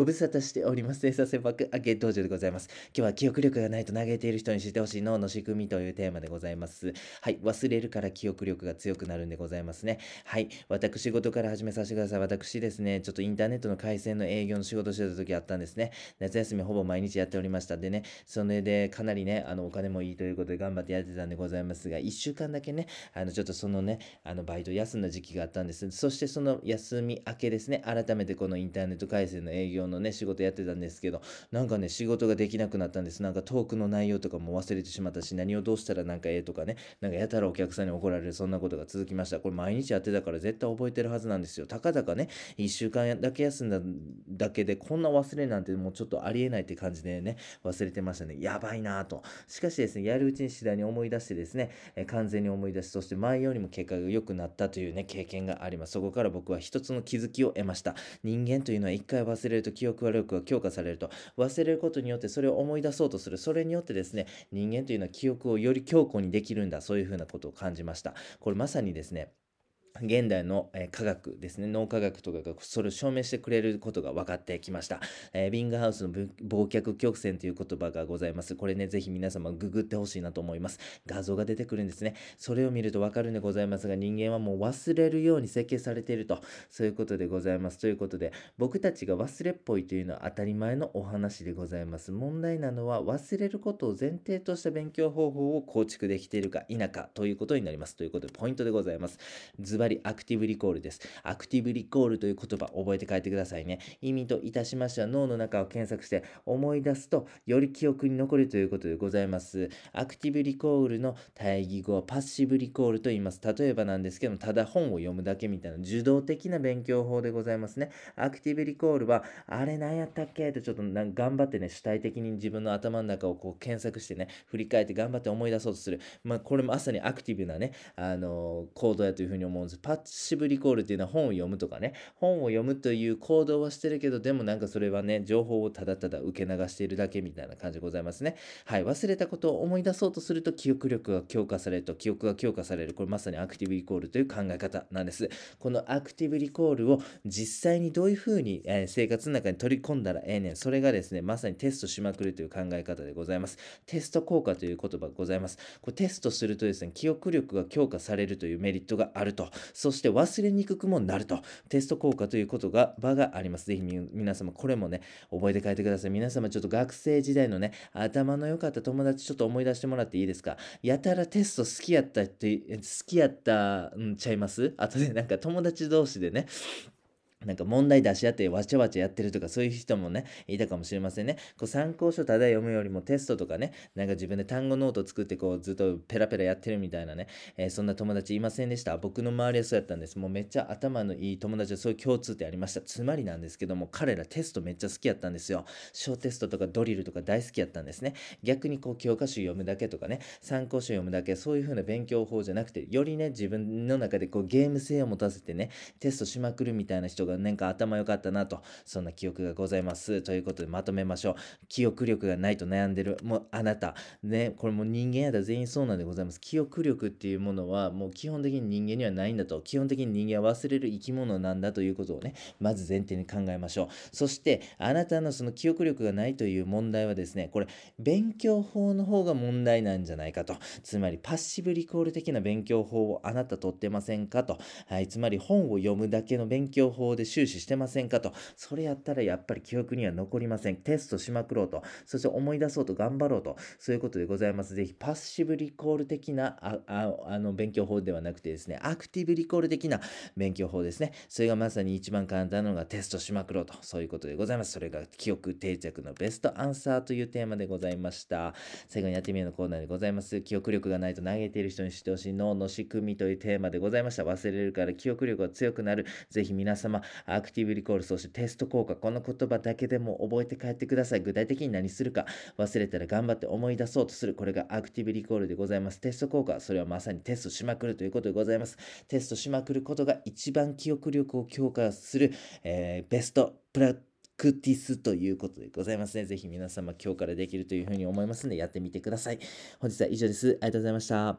ご無沙汰しております。ね、させばくあげ道場でございます。今日は記憶力がないと嘆いている人に知ってほしい脳の仕組みというテーマでございます。はい。忘れるから記憶力が強くなるんでございますね。はい。私事から始めさせてください。私ですね、ちょっとインターネットの回線の営業の仕事してた時あったんですね。夏休みほぼ毎日やっておりましたん。でね、それでかなりね、あの、お金もいいということで頑張ってやってたんでございますが、1週間だけね、あの、ちょっとそのね、あの、バイト休んだ時期があったんです。そしてその休み明けですね、改めてこのインターネット回線の営業ののね、仕事やってたんですけど、なんかね、仕事ができなくなったんです。なんかトークの内容とかも忘れてしまったし、何をどうしたらなんかええとかね、なんかやたらお客さんに怒られる、そんなことが続きました。これ毎日やってたから絶対覚えてるはずなんですよ。たかだかね、1週間だけ休んだだけで、こんな忘れなんてもうちょっとありえないって感じでね、忘れてましたね。やばいなぁと。しかしですね、やるうちに次第に思い出してですね、え完全に思い出し、そして前よりも結果が良くなったというね、経験があります。そこから僕は一つの気づきを得ました。人間というのは一回忘れると記憶力が強化されると、忘れることによってそれを思い出そうとする。それによってですね、人間というのは記憶をより強固にできるんだ。そういうふうなことを感じました。これまさにですね、現代の、え、科学ですね、脳科学とかがそれを証明してくれることが分かってきました。えー、ビングハウスの忘却曲線という言葉がございます。これね、ぜひ皆様ググってほしいなと思います。画像が出てくるんですね。それを見ると分かるんでございますが、人間はもう忘れるように設計されていると、そういうことでございます。ということで、僕たちが忘れっぽいというのは当たり前のお話でございます。問題なのは、忘れることを前提とした勉強方法を構築できているか否かということになります。ということで、ポイントでございます。ズバリアクティブリコールです。アクティブリコールという言葉覚えて帰ってくださいね。意味といたしましては脳の中を検索して思い出すとより記憶に残るということでございます。アクティブリコールの対義語はパッシブリコールと言います。例えばなんですけども、ただ本を読むだけみたいな受動的な勉強法でございますね。アクティブリコールは、あれ何やったっけ？ってちょっと頑張ってね、主体的に自分の頭の中をこう検索してね、振り返って頑張って思い出そうとする。まあ、これもまさにアクティブなね、あのー、行動やというふうに思うんですです。パッシブリコールっていうのは本を読むとかね、本を読むという行動はしてるけど、でもなんかそれはね、情報をただただ受け流しているだけみたいな感じでございますね。はい、忘れたことを思い出そうとすると記憶力が強化されると、記憶が強化される。これまさにアクティブリコールという考え方なんです。このアクティブリコールを実際にどういうふうに、え、生活の中に取り込んだらええねん。それがですね、まさにテストしまくるという考え方でございます。テスト効果という言葉がございます。これテストするとですね、記憶力が強化されるというメリットがあると。そして忘れにくくもなると。テスト効果ということが、場があります。ぜひ皆様、これもね、覚えて帰ってください。皆様、ちょっと学生時代のね、頭の良かった友達ちょっと思い出してもらっていいですか？やたらテスト好きやったって、好きやった、んちゃいます？後でなんか友達同士でね、なんか問題出し合ってわちゃわちゃやってるとかそういう人もね、いたかもしれませんね。こう参考書ただ読むよりもテストとかね、なんか自分で単語ノート作ってこうずっとペラペラやってるみたいなね、えー、そんな友達いませんでした。僕の周りはそうやったんです。もうめっちゃ頭のいい友達はそういう共通点ありました。つまりなんですけども、彼らテストめっちゃ好きやったんですよ。小テストとかドリルとか大好きやったんですね。逆にこう教科書読むだけとかね、参考書読むだけ、そういう風な勉強法じゃなくて、よりね、自分の中でこうゲーム性を持たせてね、テストしまくるみたいな人がなんか頭良かったなと、そんな記憶がございます。ということでまとめましょう。記憶力がないと悩んでる、もうあなた、ね、これも人間やったら全員そうなんでございます。記憶力っていうものはもう基本的に人間にはないんだと、基本的に人間は忘れる生き物なんだということをね、まず前提に考えましょう。そして、あなたのその記憶力がないという問題はですね、これ、勉強法の方が問題なんじゃないかと。つまり、パッシブリコール的な勉強法をあなたとってませんかと。はい、つまり本を読むだけの勉強法でで終始してませんかと。それやったらやっぱり記憶には残りません。テストしまくろうと。そして思い出そうと頑張ろうと。そういうことでございます。ぜひパッシブリコール的なああの勉強法ではなくてですね、アクティブリコール的な勉強法ですね。それがまさに一番簡単なのがテストしまくろうと。そういうことでございます。それが記憶定着のベストアンサーというテーマでございました。最後にやってみようのコーナーでございます。記憶力がないと投げている人に知ってほしい脳の仕組みというテーマでございました。忘れるから記憶力が強くなる。ぜひ皆様、アクティブリコール、そしてテスト効果、この言葉だけでも覚えて帰ってください。具体的に何するか、忘れたら頑張って思い出そうとする。これがアクティブリコールでございます。テスト効果、それはまさにテストしまくるということでございます。テストしまくることが一番記憶力を強化する、えー、ベストプラクティスということでございますね。ぜひ皆様今日からできるというふうに思いますのでやってみてください。本日は以上です。ありがとうございました。